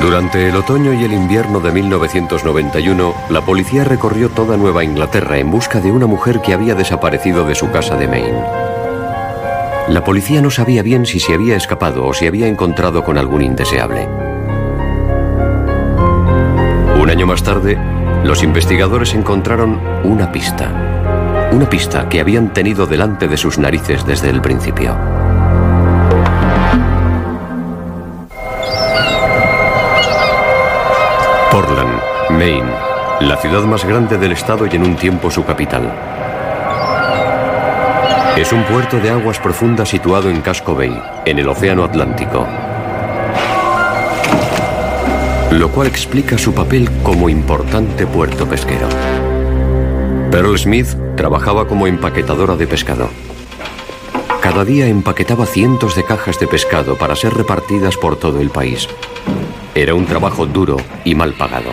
Durante el otoño y el invierno de 1991, la policía recorrió toda Nueva Inglaterra en busca de una mujer que había desaparecido de su casa de Maine. La policía no sabía bien si se había escapado o si había encontrado con algún indeseable. Un año más tarde, los investigadores encontraron una pista. Una pista que habían tenido delante de sus narices desde el principio. Portland, Maine, la ciudad más grande del estado y en un tiempo su capital. Es un puerto de aguas profundas situado en Casco Bay, en el Océano Atlántico. Lo cual explica su papel como importante puerto pesquero. Pearl Smith trabajaba como empaquetadora de pescado. Cada día empaquetaba cientos de cajas de pescado para ser repartidas por todo el país. Era un trabajo duro y mal pagado.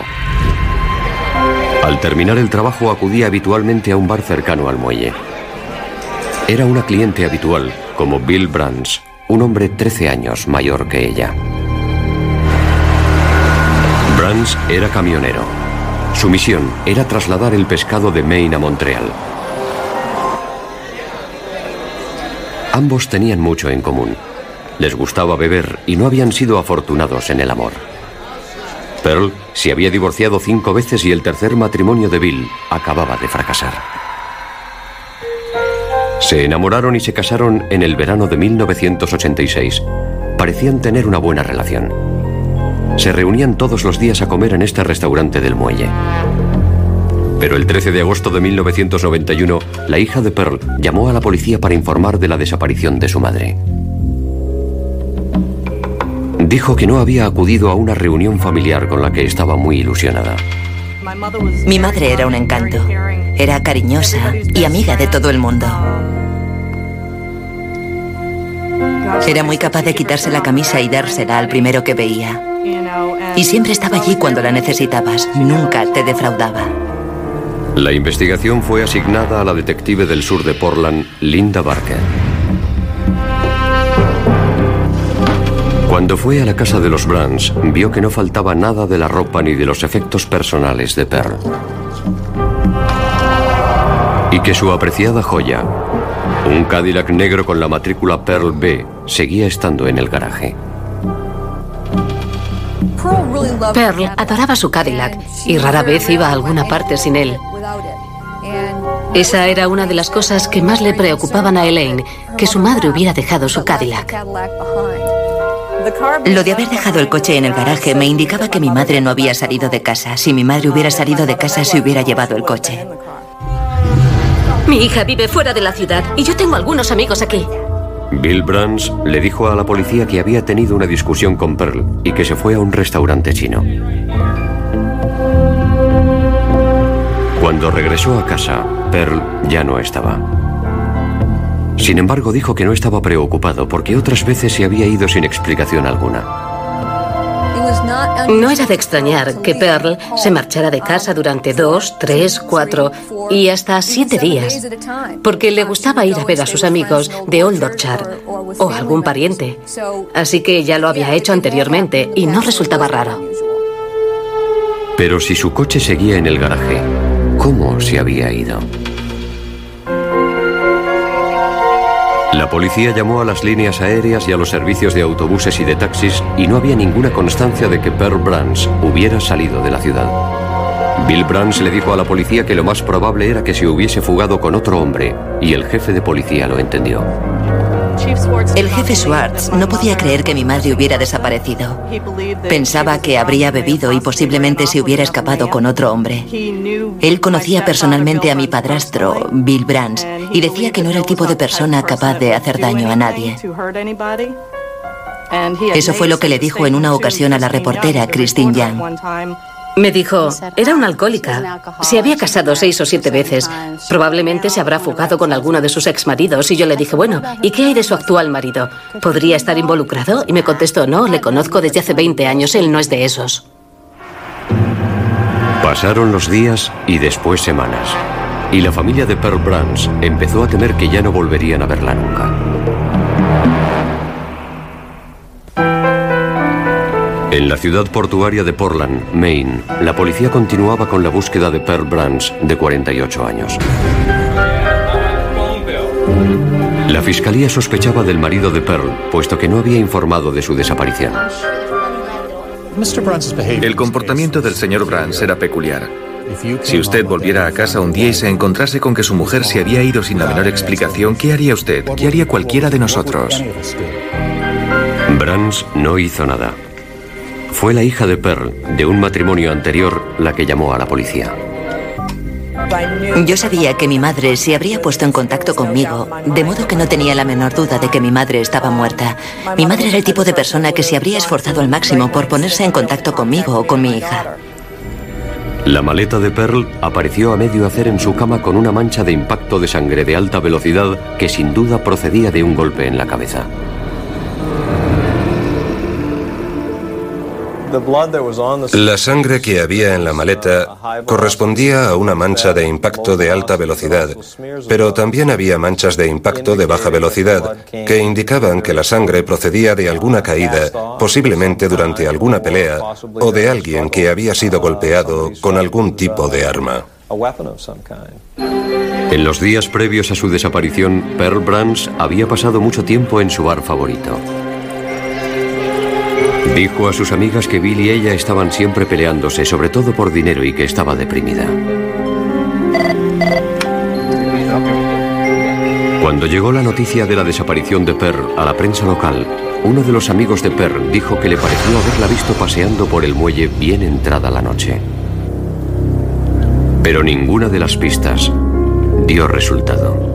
Al terminar el trabajo acudía habitualmente a un bar cercano al muelle. Era una cliente habitual, como Bill Brands, un hombre 13 años mayor que ella. Brands era camionero. Su misión era trasladar el pescado de Maine a Montreal. Ambos tenían mucho en común. Les gustaba beber y no habían sido afortunados en el amor. Pearl se había divorciado cinco veces y el tercer matrimonio de Bill acababa de fracasar. Se enamoraron y se casaron en el verano de 1986. Parecían tener una buena relación. Se reunían todos los días a comer en este restaurante del muelle. Pero el 13 de agosto de 1991, la hija de Pearl llamó a la policía para informar de la desaparición de su madre. Dijo que no había acudido a una reunión familiar con la que estaba muy ilusionada. Mi madre era un encanto. Era cariñosa y amiga de todo el mundo. Era muy capaz de quitarse la camisa y dársela al primero que veía. Y siempre estaba allí cuando la necesitabas. Nunca te defraudaba. La investigación fue asignada a la detective del sur de Portland, Linda Barker. Cuando fue a la casa de los Brands, vio que no faltaba nada de la ropa ni de los efectos personales de Pearl. Y que su apreciada joya, un Cadillac negro con la matrícula Pearl B, seguía estando en el garaje. Pearl adoraba su Cadillac y rara vez iba a alguna parte sin él. Esa era una de las cosas que más le preocupaban a Elaine, que su madre hubiera dejado su Cadillac. Lo de haber dejado el coche en el garaje me indicaba que mi madre no había salido de casa. Si mi madre hubiera salido de casa, se hubiera llevado el coche. Mi hija vive fuera de la ciudad y yo tengo algunos amigos aquí. Bill Brands le dijo a la policía que había tenido una discusión con Pearl y que se fue a un restaurante chino. Cuando regresó a casa, Pearl ya no estaba. Sin embargo, dijo que no estaba preocupado porque otras veces se había ido sin explicación alguna. No era de extrañar que Pearl se marchara de casa durante dos, tres, cuatro y hasta siete días, porque le gustaba ir a ver a sus amigos de Old Orchard o algún pariente. Así que ya lo había hecho anteriormente y no resultaba raro. Pero si su coche seguía en el garaje, ¿cómo se había ido? La policía llamó a las líneas aéreas y a los servicios de autobuses y de taxis y no había ninguna constancia de que Pearl Brands hubiera salido de la ciudad. Bill Brands le dijo a la policía que lo más probable era que se hubiese fugado con otro hombre y el jefe de policía lo entendió. El jefe Schwartz no podía creer que mi madre hubiera desaparecido. Pensaba que habría bebido y posiblemente se hubiera escapado con otro hombre. Él conocía personalmente a mi padrastro, Bill Brands, y decía que no era el tipo de persona capaz de hacer daño a nadie. Eso fue lo que le dijo en una ocasión a la reportera Christine Young. Me dijo, era una alcohólica. Se había casado seis o siete veces. Probablemente se habrá fugado con alguno de sus exmaridos. Y yo le dije, bueno, ¿y qué hay de su actual marido? ¿Podría estar involucrado? Y me contestó, no, le conozco desde hace 20 años. Él no es de esos. Pasaron los días y después semanas. Y la familia de Pearl Brands empezó a temer que ya no volverían a verla nunca. En la ciudad portuaria de Portland, Maine, la policía continuaba con la búsqueda de Pearl Brands, de 48 años. La fiscalía sospechaba del marido de Pearl, puesto que no había informado de su desaparición. El comportamiento del señor Brands era peculiar. Si usted volviera a casa un día y se encontrase con que su mujer se había ido sin la menor explicación, ¿qué haría usted? ¿Qué haría cualquiera de nosotros? Brands no hizo nada. Fue la hija de Pearl, de un matrimonio anterior, la que llamó a la policía. Yo sabía que mi madre se habría puesto en contacto conmigo, de modo que no tenía la menor duda de que mi madre estaba muerta. Mi madre era el tipo de persona que se habría esforzado al máximo por ponerse en contacto conmigo o con mi hija. La maleta de Pearl apareció a medio hacer en su cama con una mancha de impacto de sangre de alta velocidad que sin duda procedía de un golpe en la cabeza. La sangre que había en la maleta correspondía a una mancha de impacto de alta velocidad, pero también había manchas de impacto de baja velocidad que indicaban que la sangre procedía de alguna caída, posiblemente durante alguna pelea, o de alguien que había sido golpeado con algún tipo de arma. En los días previos a su desaparición, Pearl Brands había pasado mucho tiempo en su bar favorito. Dijo a sus amigas que Bill y ella estaban siempre peleándose, sobre todo por dinero y que estaba deprimida. Cuando llegó la noticia de la desaparición de Pearl a la prensa local, uno de los amigos de Pearl dijo que le pareció haberla visto paseando por el muelle bien entrada la noche. Pero ninguna de las pistas dio resultado.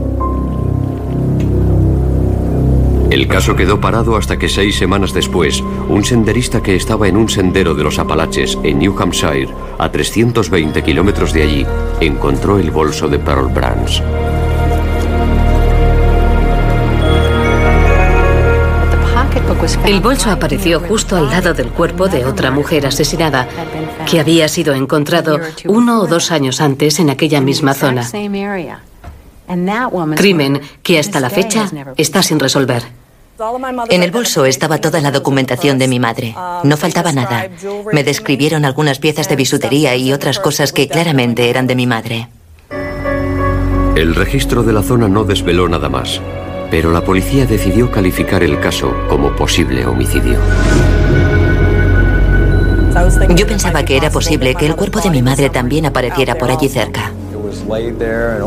El caso quedó parado hasta que seis semanas después, un senderista que estaba en un sendero de los Apalaches en New Hampshire, a 320 kilómetros de allí, encontró el bolso de Pearl Brands. El bolso apareció justo al lado del cuerpo de otra mujer asesinada, que había sido encontrado uno o dos años antes en aquella misma zona. Crimen que hasta la fecha está sin resolver. En el bolso estaba toda la documentación de mi madre. No faltaba nada. Me describieron algunas piezas de bisutería y otras cosas que claramente eran de mi madre. El registro de la zona no desveló nada más, pero la policía decidió calificar el caso como posible homicidio. Yo pensaba que era posible que el cuerpo de mi madre también apareciera por allí cerca.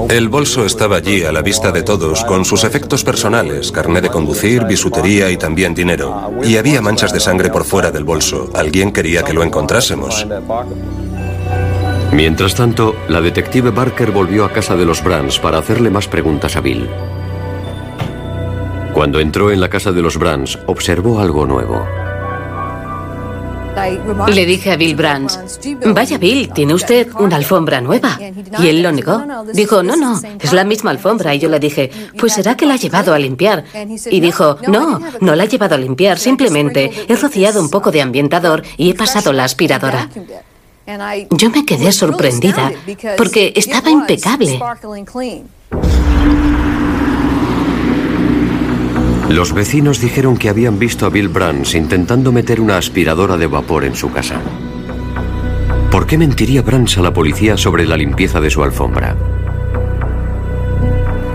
El bolso estaba allí a la vista de todos con sus efectos personales, carnet de conducir, bisutería y también dinero. Y había manchas de sangre por fuera del bolso. Alguien quería que lo encontrásemos. Mientras tanto, la detective Barker volvió a casa de los Brands para hacerle más preguntas a Bill. Cuando entró en la casa de los Brands, observó algo nuevo. Le dije a Bill Brands, vaya Bill, ¿tiene usted una alfombra nueva? Y él lo negó. Dijo, no, no, es la misma alfombra. Y yo le dije, pues será que la ha llevado a limpiar. Y dijo, no, no la ha llevado a limpiar, simplemente he rociado un poco de ambientador y he pasado la aspiradora. Yo me quedé sorprendida porque estaba impecable. Los vecinos dijeron que habían visto a Bill Brands intentando meter una aspiradora de vapor en su casa. ¿Por qué mentiría Brands a la policía sobre la limpieza de su alfombra?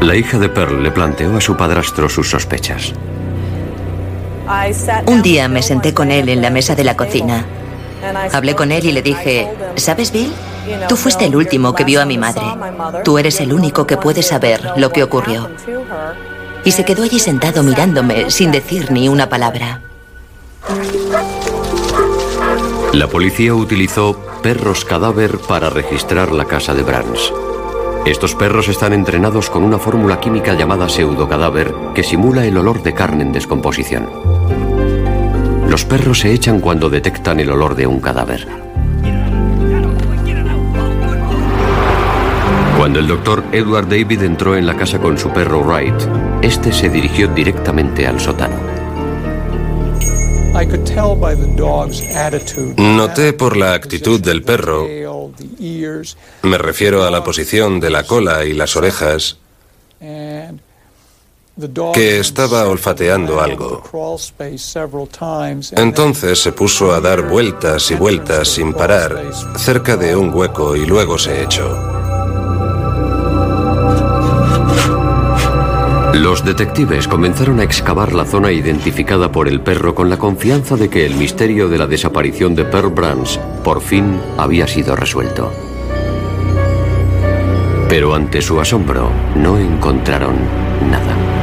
La hija de Pearl le planteó a su padrastro sus sospechas. Un día me senté con él en la mesa de la cocina. Hablé con él y le dije, ¿sabes, Bill? Tú fuiste el último que vio a mi madre. Tú eres el único que puede saber lo que ocurrió y se quedó allí sentado mirándome sin decir ni una palabra. La policía utilizó perros cadáver para registrar la casa de Brands. Estos perros están entrenados con una fórmula química llamada pseudocadáver que simula el olor de carne en descomposición. Los perros se echan cuando detectan el olor de un cadáver. Cuando el doctor Edward David entró en la casa con su perro Wright, este se dirigió directamente al sótano. Noté por la actitud del perro, me refiero a la posición de la cola y las orejas, que estaba olfateando algo. Entonces se puso a dar vueltas y vueltas sin parar cerca de un hueco y luego se echó. Los detectives comenzaron a excavar la zona identificada por el perro con la confianza de que el misterio de la desaparición de Pearl Brands por fin había sido resuelto. Pero ante su asombro no encontraron nada.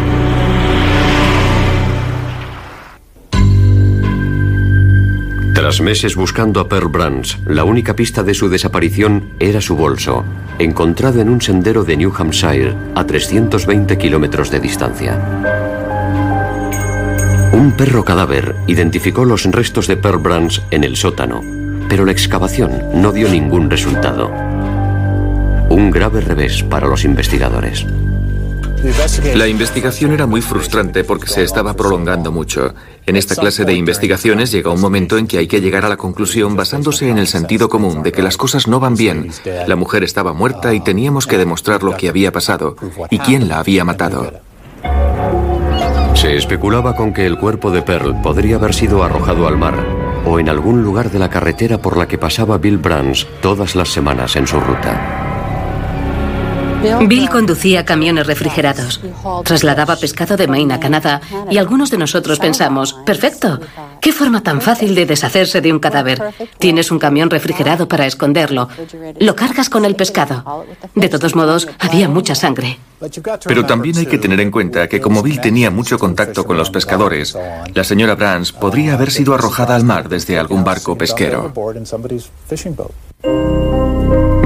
Tras meses buscando a Pearl Brands, la única pista de su desaparición era su bolso, encontrado en un sendero de New Hampshire a 320 kilómetros de distancia. Un perro cadáver identificó los restos de Pearl Brands en el sótano, pero la excavación no dio ningún resultado. Un grave revés para los investigadores. La investigación era muy frustrante porque se estaba prolongando mucho. En esta clase de investigaciones llega un momento en que hay que llegar a la conclusión basándose en el sentido común de que las cosas no van bien. La mujer estaba muerta y teníamos que demostrar lo que había pasado y quién la había matado. Se especulaba con que el cuerpo de Pearl podría haber sido arrojado al mar o en algún lugar de la carretera por la que pasaba Bill Brands todas las semanas en su ruta. Bill conducía camiones refrigerados, trasladaba pescado de Maine a Canadá y algunos de nosotros pensamos, perfecto, qué forma tan fácil de deshacerse de un cadáver. Tienes un camión refrigerado para esconderlo, lo cargas con el pescado. De todos modos, había mucha sangre. Pero también hay que tener en cuenta que como Bill tenía mucho contacto con los pescadores, la señora Brands podría haber sido arrojada al mar desde algún barco pesquero.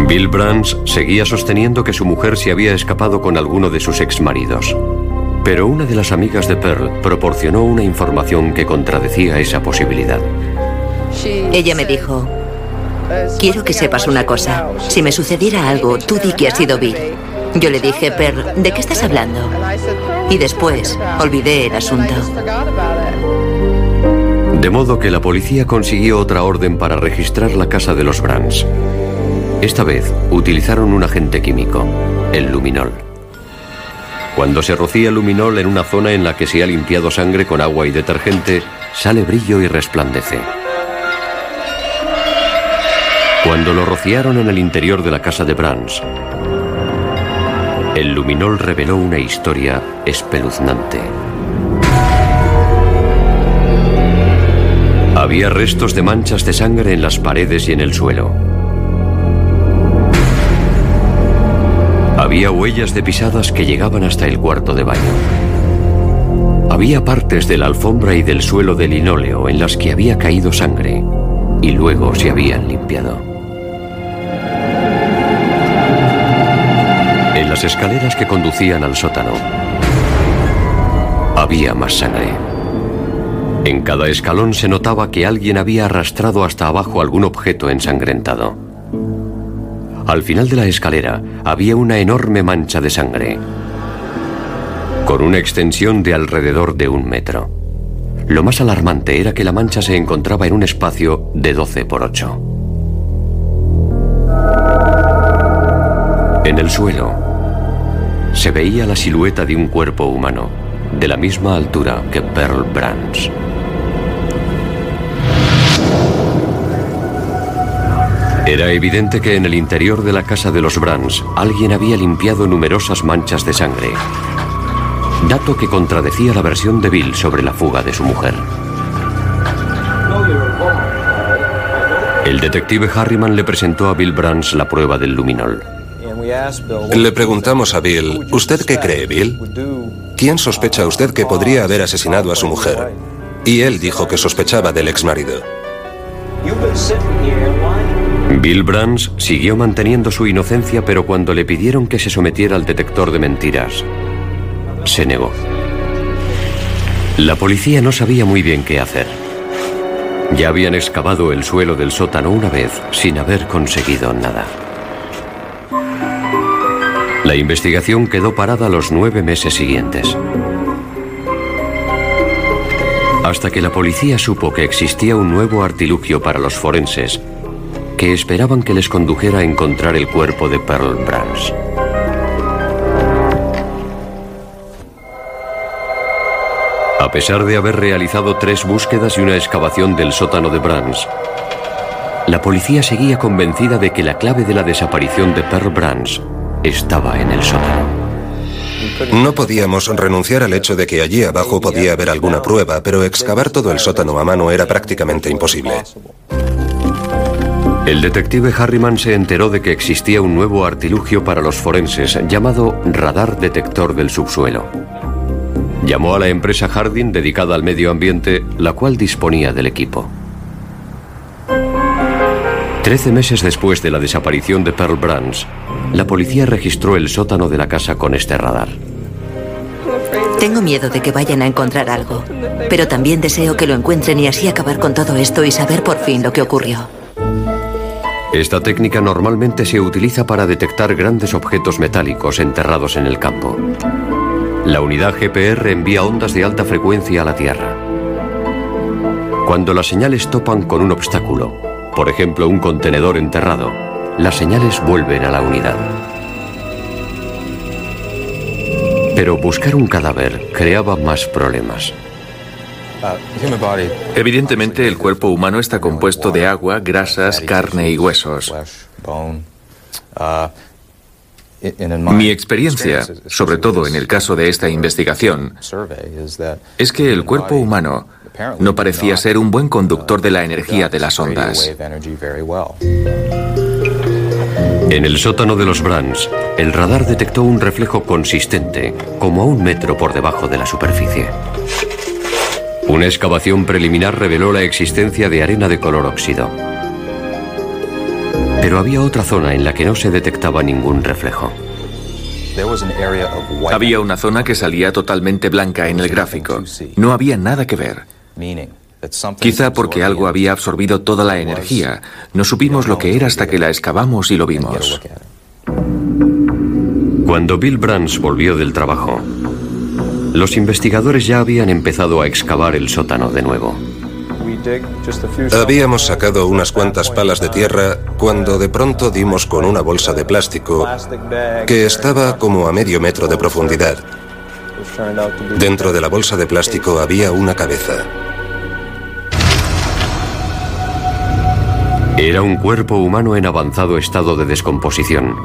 Bill Brands seguía sosteniendo que su mujer se había escapado con alguno de sus exmaridos. Pero una de las amigas de Pearl proporcionó una información que contradecía esa posibilidad. Ella me dijo, quiero que sepas una cosa. Si me sucediera algo, tú di que ha sido Bill. Yo le dije, Pearl, ¿de qué estás hablando? Y después olvidé el asunto. De modo que la policía consiguió otra orden para registrar la casa de los Brands. Esta vez utilizaron un agente químico, el luminol. Cuando se rocía luminol en una zona en la que se ha limpiado sangre con agua y detergente, sale brillo y resplandece. Cuando lo rociaron en el interior de la casa de Brands, el luminol reveló una historia espeluznante. Había restos de manchas de sangre en las paredes y en el suelo. Había huellas de pisadas que llegaban hasta el cuarto de baño. Había partes de la alfombra y del suelo de linóleo en las que había caído sangre y luego se habían limpiado. En las escaleras que conducían al sótano había más sangre. En cada escalón se notaba que alguien había arrastrado hasta abajo algún objeto ensangrentado. Al final de la escalera había una enorme mancha de sangre, con una extensión de alrededor de un metro. Lo más alarmante era que la mancha se encontraba en un espacio de 12 por 8. En el suelo se veía la silueta de un cuerpo humano, de la misma altura que Pearl Brands. Era evidente que en el interior de la casa de los Brands alguien había limpiado numerosas manchas de sangre, dato que contradecía la versión de Bill sobre la fuga de su mujer. El detective Harriman le presentó a Bill Brands la prueba del luminol. Le preguntamos a Bill, ¿usted qué cree, Bill? ¿Quién sospecha usted que podría haber asesinado a su mujer? Y él dijo que sospechaba del exmarido. Bill Brands siguió manteniendo su inocencia, pero cuando le pidieron que se sometiera al detector de mentiras, se negó. La policía no sabía muy bien qué hacer. Ya habían excavado el suelo del sótano una vez sin haber conseguido nada. La investigación quedó parada los nueve meses siguientes. Hasta que la policía supo que existía un nuevo artilugio para los forenses que esperaban que les condujera a encontrar el cuerpo de Pearl Brands. A pesar de haber realizado tres búsquedas y una excavación del sótano de Brands, la policía seguía convencida de que la clave de la desaparición de Pearl Brands estaba en el sótano. No podíamos renunciar al hecho de que allí abajo podía haber alguna prueba, pero excavar todo el sótano a mano era prácticamente imposible. El detective Harriman se enteró de que existía un nuevo artilugio para los forenses llamado radar detector del subsuelo. Llamó a la empresa Harding dedicada al medio ambiente, la cual disponía del equipo. Trece meses después de la desaparición de Pearl Brands, la policía registró el sótano de la casa con este radar. Tengo miedo de que vayan a encontrar algo, pero también deseo que lo encuentren y así acabar con todo esto y saber por fin lo que ocurrió. Esta técnica normalmente se utiliza para detectar grandes objetos metálicos enterrados en el campo. La unidad GPR envía ondas de alta frecuencia a la Tierra. Cuando las señales topan con un obstáculo, por ejemplo un contenedor enterrado, las señales vuelven a la unidad. Pero buscar un cadáver creaba más problemas. Evidentemente el cuerpo humano está compuesto de agua, grasas, carne y huesos. Mi experiencia, sobre todo en el caso de esta investigación, es que el cuerpo humano no parecía ser un buen conductor de la energía de las ondas. En el sótano de los Brands, el radar detectó un reflejo consistente, como a un metro por debajo de la superficie. Una excavación preliminar reveló la existencia de arena de color óxido. Pero había otra zona en la que no se detectaba ningún reflejo. Había una zona que salía totalmente blanca en el gráfico. No había nada que ver. Quizá porque algo había absorbido toda la energía. No supimos lo que era hasta que la excavamos y lo vimos. Cuando Bill Brands volvió del trabajo, los investigadores ya habían empezado a excavar el sótano de nuevo. Habíamos sacado unas cuantas palas de tierra cuando de pronto dimos con una bolsa de plástico que estaba como a medio metro de profundidad. Dentro de la bolsa de plástico había una cabeza. Era un cuerpo humano en avanzado estado de descomposición,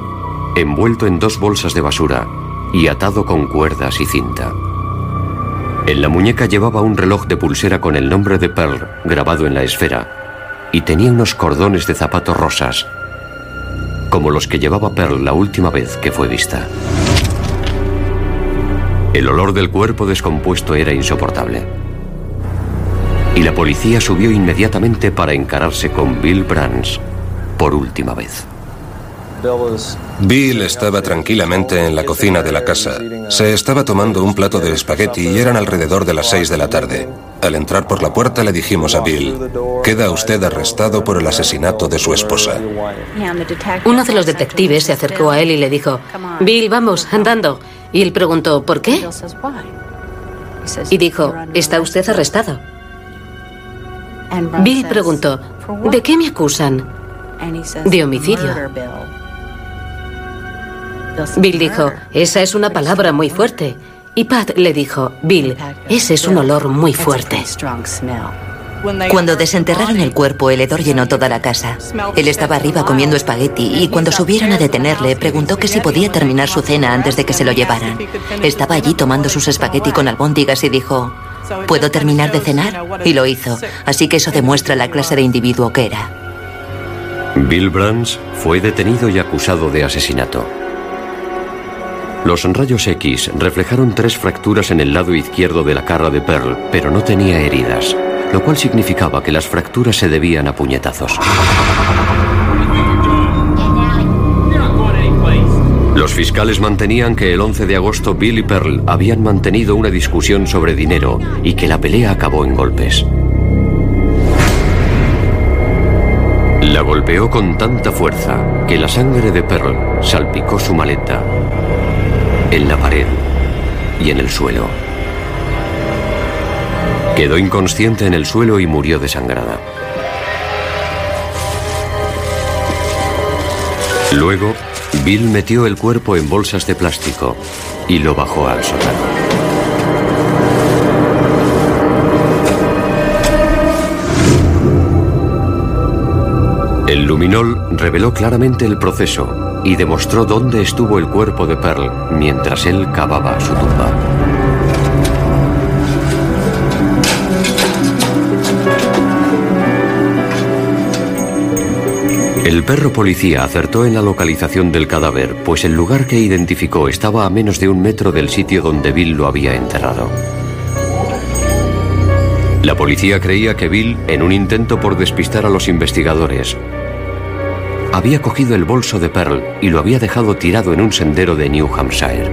envuelto en dos bolsas de basura y atado con cuerdas y cinta. En la muñeca llevaba un reloj de pulsera con el nombre de Pearl grabado en la esfera y tenía unos cordones de zapatos rosas, como los que llevaba Pearl la última vez que fue vista. El olor del cuerpo descompuesto era insoportable. Y la policía subió inmediatamente para encararse con Bill Brands por última vez. Bill estaba tranquilamente en la cocina de la casa. Se estaba tomando un plato de espagueti y eran alrededor de las seis de la tarde. Al entrar por la puerta le dijimos a Bill, queda usted arrestado por el asesinato de su esposa. Uno de los detectives se acercó a él y le dijo, Bill, vamos, andando. Y él preguntó, ¿por qué? Y dijo, ¿está usted arrestado? Bill preguntó, ¿de qué me acusan? De homicidio. Bill dijo, esa es una palabra muy fuerte. Y Pat le dijo, Bill, ese es un olor muy fuerte. Cuando desenterraron el cuerpo, el hedor llenó toda la casa. Él estaba arriba comiendo espagueti y cuando subieron a detenerle, preguntó que si podía terminar su cena antes de que se lo llevaran. Estaba allí tomando sus espagueti con albóndigas y dijo, ¿puedo terminar de cenar? Y lo hizo, así que eso demuestra la clase de individuo que era. Bill Brands fue detenido y acusado de asesinato. Los rayos X reflejaron tres fracturas en el lado izquierdo de la cara de Pearl, pero no tenía heridas, lo cual significaba que las fracturas se debían a puñetazos. Los fiscales mantenían que el 11 de agosto Bill y Pearl habían mantenido una discusión sobre dinero y que la pelea acabó en golpes. La golpeó con tanta fuerza que la sangre de Pearl salpicó su maleta en la pared y en el suelo. Quedó inconsciente en el suelo y murió desangrada. Luego, Bill metió el cuerpo en bolsas de plástico y lo bajó al sótano. El luminol reveló claramente el proceso y demostró dónde estuvo el cuerpo de Pearl mientras él cavaba su tumba. El perro policía acertó en la localización del cadáver, pues el lugar que identificó estaba a menos de un metro del sitio donde Bill lo había enterrado. La policía creía que Bill, en un intento por despistar a los investigadores, había cogido el bolso de Pearl y lo había dejado tirado en un sendero de New Hampshire.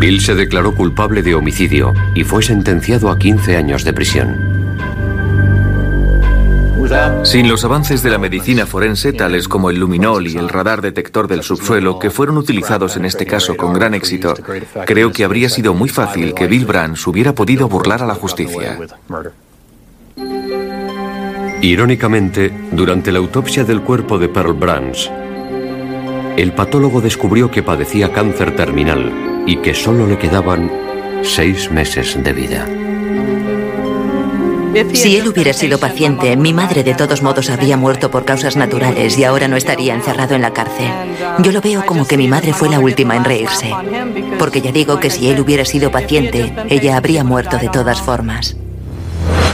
Bill se declaró culpable de homicidio y fue sentenciado a 15 años de prisión. Sin los avances de la medicina forense, tales como el luminol y el radar detector del subsuelo, que fueron utilizados en este caso con gran éxito, creo que habría sido muy fácil que Bill Brands hubiera podido burlar a la justicia. Irónicamente, durante la autopsia del cuerpo de Pearl Brands, el patólogo descubrió que padecía cáncer terminal y que solo le quedaban seis meses de vida. Si él hubiera sido paciente, mi madre de todos modos habría muerto por causas naturales y ahora no estaría encerrado en la cárcel. Yo lo veo como que mi madre fue la última en reírse. Porque ya digo que si él hubiera sido paciente, ella habría muerto de todas formas.